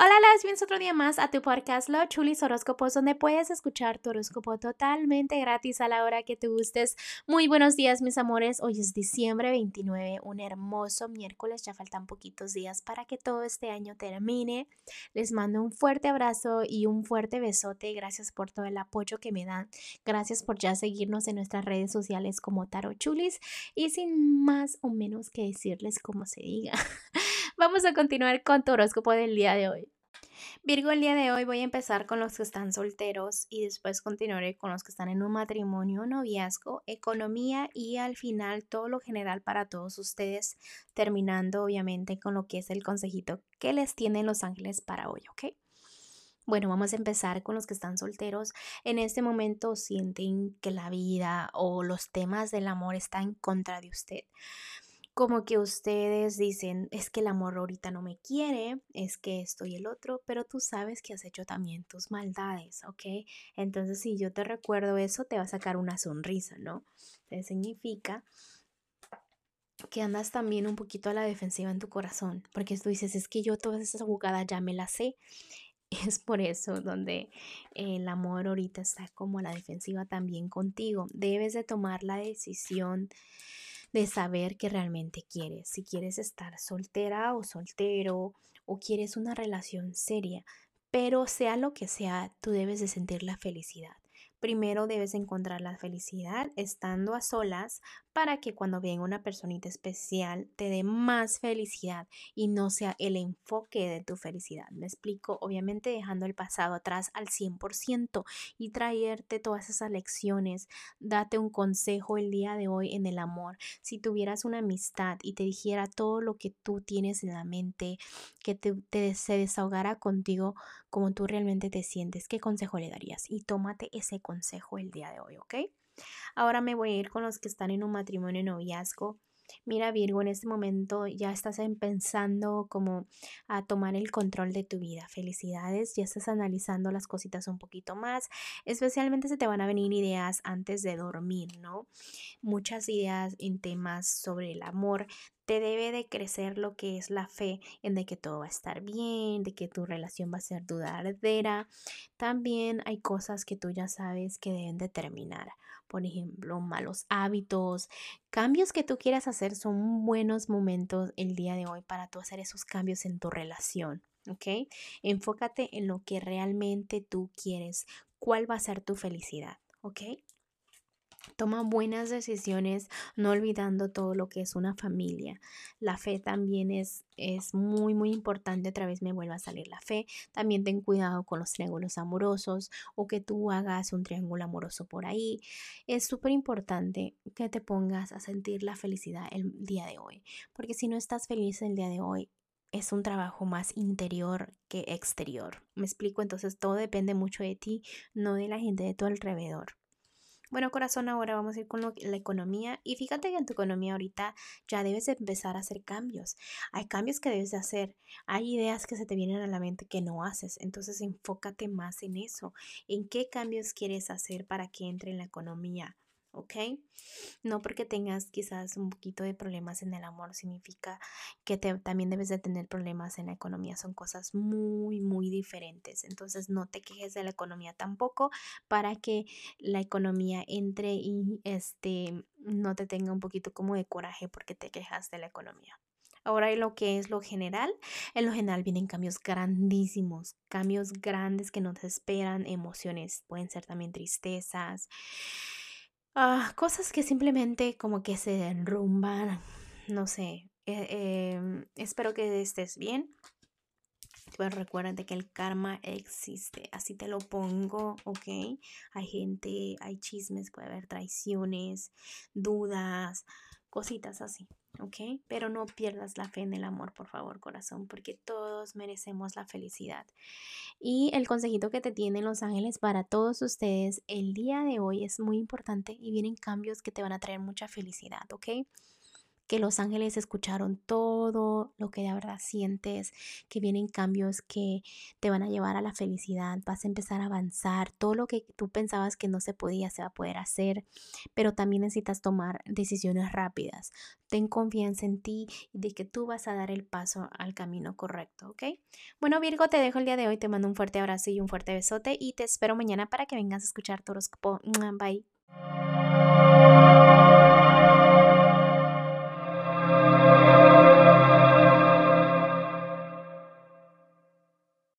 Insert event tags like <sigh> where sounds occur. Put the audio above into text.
Hola, las bienvenidos otro día más a tu podcast Lo Chulis Horóscopos, donde puedes escuchar tu horóscopo totalmente gratis a la hora que te gustes. Muy buenos días, mis amores. Hoy es diciembre 29, un hermoso miércoles. Ya faltan poquitos días para que todo este año termine. Les mando un fuerte abrazo y un fuerte besote. Gracias por todo el apoyo que me dan. Gracias por ya seguirnos en nuestras redes sociales como Taro Chulis. Y sin más o menos que decirles como se diga. <laughs> Vamos a continuar con tu horóscopo del día de hoy. Virgo, el día de hoy voy a empezar con los que están solteros y después continuaré con los que están en un matrimonio, noviazgo, economía y al final todo lo general para todos ustedes, terminando obviamente con lo que es el consejito que les tienen los ángeles para hoy, ¿ok? Bueno, vamos a empezar con los que están solteros. En este momento sienten que la vida o los temas del amor están en contra de usted como que ustedes dicen, es que el amor ahorita no me quiere, es que esto y el otro, pero tú sabes que has hecho también tus maldades, ¿ok? Entonces, si yo te recuerdo eso, te va a sacar una sonrisa, ¿no? Entonces, significa que andas también un poquito a la defensiva en tu corazón, porque tú dices, es que yo todas esas jugadas ya me las sé. <laughs> Es por eso donde el amor ahorita está como a la defensiva también contigo. Debes de tomar la decisión de saber qué realmente quieres. Si quieres estar soltera o soltero o quieres una relación seria, pero sea lo que sea, tú debes de sentir la felicidad. Primero debes encontrar la felicidad estando a solas para que cuando venga una personita especial te dé más felicidad y no sea el enfoque de tu felicidad. Me explico, obviamente dejando el pasado atrás al 100% y traerte todas esas lecciones. Date un consejo el día de hoy en el amor. Si tuvieras una amistad y te dijera todo lo que tú tienes en la mente, que te, se desahogara contigo como tú realmente te sientes, ¿qué consejo le darías? Y tómate ese consejo el día de hoy, ¿ok? Ahora me voy a ir con los que están en un matrimonio noviazgo. Mira Virgo, en este momento ya estás pensando como a tomar el control de tu vida. Felicidades, ya estás analizando las cositas un poquito más. Especialmente se te van a venir ideas antes de dormir, ¿no? Muchas ideas en temas sobre el amor. Te debe de crecer lo que es la fe en de que todo va a estar bien, de que tu relación va a ser duradera. También hay cosas que tú ya sabes que deben de terminar por ejemplo, malos hábitos, cambios que tú quieras hacer son buenos momentos el día de hoy para tú hacer esos cambios en tu relación, ¿ok? Enfócate en lo que realmente tú quieres, cuál va a ser tu felicidad, ¿ok? Toma buenas decisiones, no olvidando todo lo que es una familia. La fe también es, es muy, muy importante. Otra vez me vuelve a salir la fe. También ten cuidado con los triángulos amorosos o que tú hagas un triángulo amoroso por ahí. Es súper importante que te pongas a sentir la felicidad el día de hoy. Porque si no estás feliz el día de hoy, es un trabajo más interior que exterior. Me explico, entonces todo depende mucho de ti, no de la gente de tu alrededor. Bueno, corazón, ahora vamos a ir con la economía. Y fíjate que en tu economía ahorita ya debes empezar a hacer cambios. Hay cambios que debes de hacer. Hay ideas que se te vienen a la mente que no haces. Entonces enfócate más en eso. ¿En qué cambios quieres hacer para que entre en la economía? ¿Ok? No porque tengas quizás un poquito de problemas en el amor significa que también debes de tener problemas en la economía. Son cosas muy, muy diferentes. Entonces no te quejes de la economía tampoco para que la economía entre y este, no te tenga un poquito como de coraje porque te quejas de la economía. Ahora en lo que es lo general, en lo general vienen cambios grandísimos, cambios grandes que no te esperan, emociones, pueden ser también tristezas, Ah, cosas que simplemente como que se derrumban, no sé. Eh, em, espero que estés bien. Pero recuérdate que el karma existe, así te lo pongo, ¿ok? Hay gente, hay chismes, puede haber traiciones, dudas, cositas así. ¿Ok? Pero no pierdas la fe en el amor, por favor, corazón, porque todos merecemos la felicidad. Y el consejito que te tienen los ángeles para todos ustedes el día de hoy es muy importante y vienen cambios que te van a traer mucha felicidad, ¿ok? Que los ángeles escucharon todo lo que de verdad sientes, que vienen cambios que te van a llevar a la felicidad, vas a empezar a avanzar, todo lo que tú pensabas que no se podía se va a poder hacer, pero también necesitas tomar decisiones rápidas. Ten confianza en ti y de que tú vas a dar el paso al camino correcto, ¿ok? Bueno, Virgo, te dejo el día de hoy, te mando un fuerte abrazo y un fuerte besote y te espero mañana para que vengas a escuchar tu horóscopo. Bye.